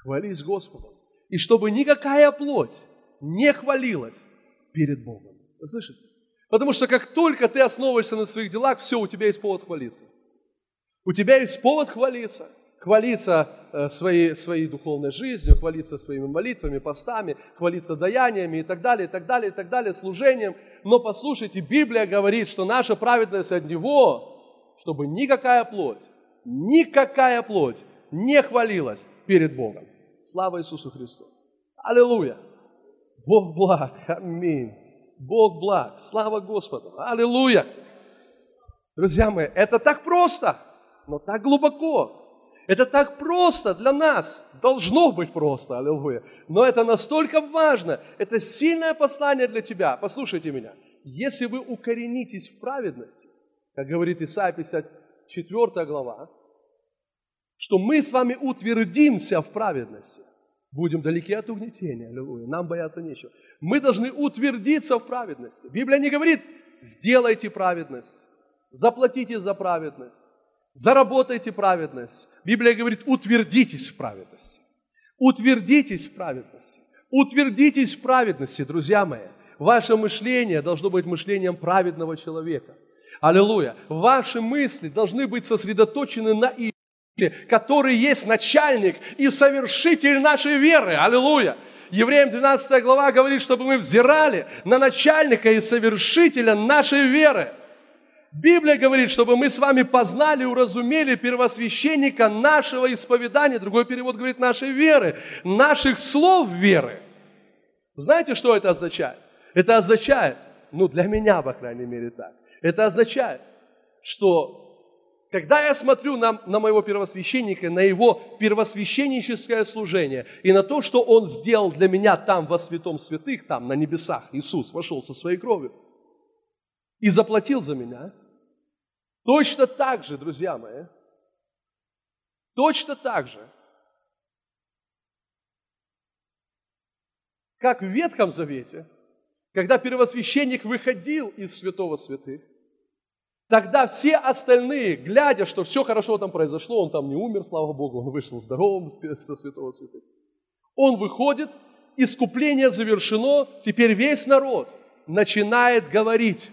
хвались Господом. И чтобы никакая плоть не хвалилась перед Богом. Вы слышите? Потому что как только ты основываешься на своих делах, все, у тебя есть повод хвалиться. У тебя есть повод хвалиться. Хвалиться э, своей, своей духовной жизнью, хвалиться своими молитвами, постами, хвалиться даяниями и так далее, и так далее, и так далее, служением. Но послушайте, Библия говорит, что наша праведность от Него, чтобы никакая плоть, никакая плоть не хвалилась перед Богом. Слава Иисусу Христу! Аллилуйя! Бог благ! Аминь! Бог благ! Слава Господу! Аллилуйя! Друзья мои, это так просто! но так глубоко. Это так просто для нас. Должно быть просто, аллилуйя. Но это настолько важно. Это сильное послание для тебя. Послушайте меня. Если вы укоренитесь в праведности, как говорит Исайя 54 глава, что мы с вами утвердимся в праведности, будем далеки от угнетения, аллилуйя, нам бояться нечего. Мы должны утвердиться в праведности. Библия не говорит, сделайте праведность, заплатите за праведность, Заработайте праведность. Библия говорит, утвердитесь в праведности. Утвердитесь в праведности. Утвердитесь в праведности, друзья мои. Ваше мышление должно быть мышлением праведного человека. Аллилуйя. Ваши мысли должны быть сосредоточены на который есть начальник и совершитель нашей веры. Аллилуйя! Евреям 12 глава говорит, чтобы мы взирали на начальника и совершителя нашей веры. Библия говорит, чтобы мы с вами познали, уразумели первосвященника нашего исповедания. Другой перевод говорит нашей веры, наших слов веры. Знаете, что это означает? Это означает, ну для меня, по крайней мере, так. Это означает, что когда я смотрю на, на моего первосвященника, на его первосвященническое служение и на то, что он сделал для меня там во святом святых, там на небесах, Иисус вошел со своей кровью и заплатил за меня, точно так же, друзья мои, точно так же, как в Ветхом Завете, когда первосвященник выходил из святого святых, Тогда все остальные, глядя, что все хорошо там произошло, он там не умер, слава Богу, он вышел здоровым со святого святых. Он выходит, искупление завершено, теперь весь народ начинает говорить,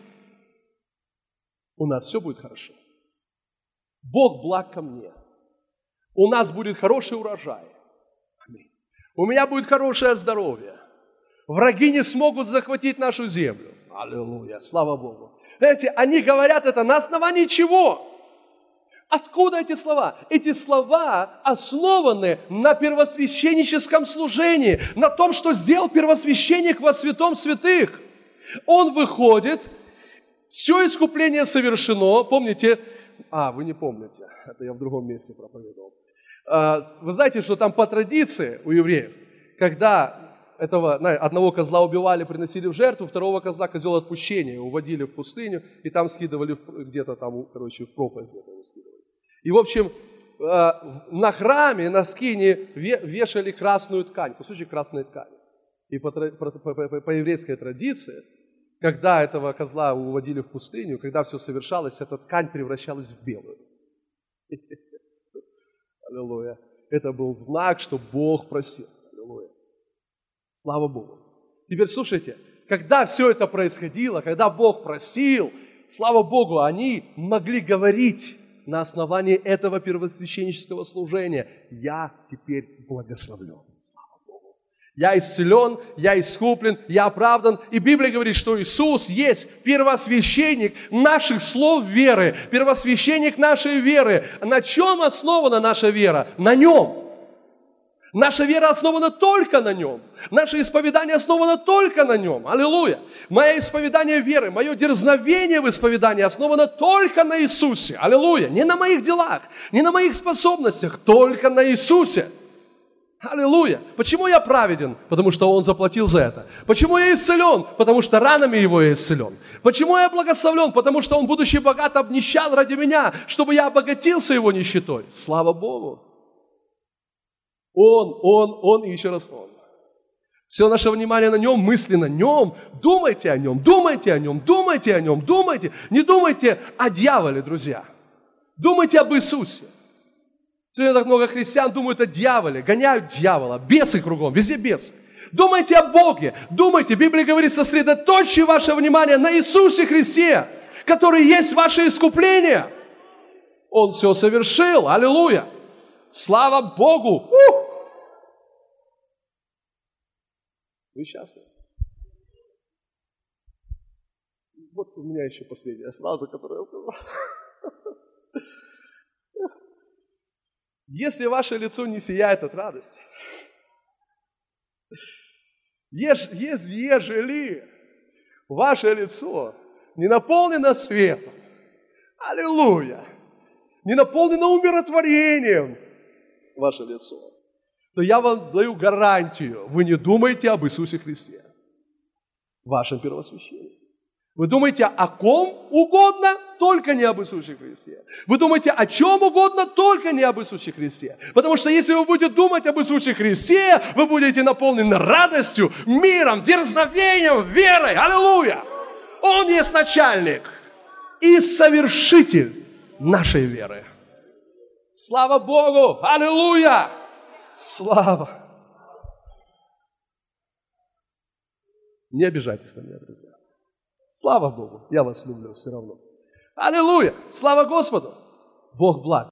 у нас все будет хорошо. Бог благ ко мне. У нас будет хороший урожай. Аминь. У меня будет хорошее здоровье. Враги не смогут захватить нашу землю. Аллилуйя, слава Богу. Знаете, они говорят это на основании чего? Откуда эти слова? Эти слова основаны на первосвященническом служении, на том, что сделал первосвященник во святом святых. Он выходит, все искупление совершено. Помните? А, вы не помните, это я в другом месте проповедовал. А, вы знаете, что там по традиции у евреев, когда этого одного козла убивали, приносили в жертву, второго козла козел отпущения уводили в пустыню и там скидывали где-то там, короче, в пропасть скидывали. И, в общем, э, на храме, на скине вешали красную ткань, кусочек красной ткани. И по, по, по, по еврейской традиции, когда этого козла уводили в пустыню, когда все совершалось, эта ткань превращалась в белую. Аллилуйя. Это был знак, что Бог просил. Слава Богу. Теперь слушайте, когда все это происходило, когда Бог просил, слава Богу, они могли говорить на основании этого первосвященнического служения, я теперь благословлен. Я исцелен, я искуплен, я оправдан. И Библия говорит, что Иисус есть первосвященник наших слов веры, первосвященник нашей веры. На чем основана наша вера? На нем. Наша вера основана только на Нем. Наше исповедание основано только на Нем. Аллилуйя. Мое исповедание веры, мое дерзновение в исповедании основано только на Иисусе. Аллилуйя. Не на моих делах, не на моих способностях, только на Иисусе. Аллилуйя. Почему я праведен? Потому что Он заплатил за это. Почему я исцелен? Потому что ранами Его я исцелен. Почему я благословлен? Потому что Он, будучи богат, обнищал ради меня, чтобы я обогатился Его нищетой. Слава Богу. Он, Он, Он и еще раз Он. Все наше внимание на Нем, мысли на Нем. Думайте о Нем, думайте о Нем, думайте о Нем, думайте. Не думайте о дьяволе, друзья. Думайте об Иисусе. Сегодня так много христиан думают о дьяволе, гоняют дьявола, бесы кругом, везде бесы. Думайте о Боге, думайте, Библия говорит, сосредоточьте ваше внимание на Иисусе Христе, который есть ваше искупление. Он все совершил, аллилуйя. Слава Богу! У! Вы счастливы? Вот у меня еще последняя фраза, которую я сказал. Если ваше лицо не сияет от радости, еж, ежели ваше лицо не наполнено светом, аллилуйя, не наполнено умиротворением ваше лицо, то я вам даю гарантию, вы не думаете об Иисусе Христе, вашем первосвященнике. Вы думаете о ком угодно, только не об Иисусе Христе. Вы думаете о чем угодно, только не об Иисусе Христе. Потому что если вы будете думать об Иисусе Христе, вы будете наполнены радостью, миром, дерзновением, верой. Аллилуйя! Он есть начальник и совершитель нашей веры. Слава Богу! Аллилуйя! Слава! Не обижайтесь на меня, друзья. Слава Богу, я вас люблю все равно. Аллилуйя! Слава Господу! Бог благ.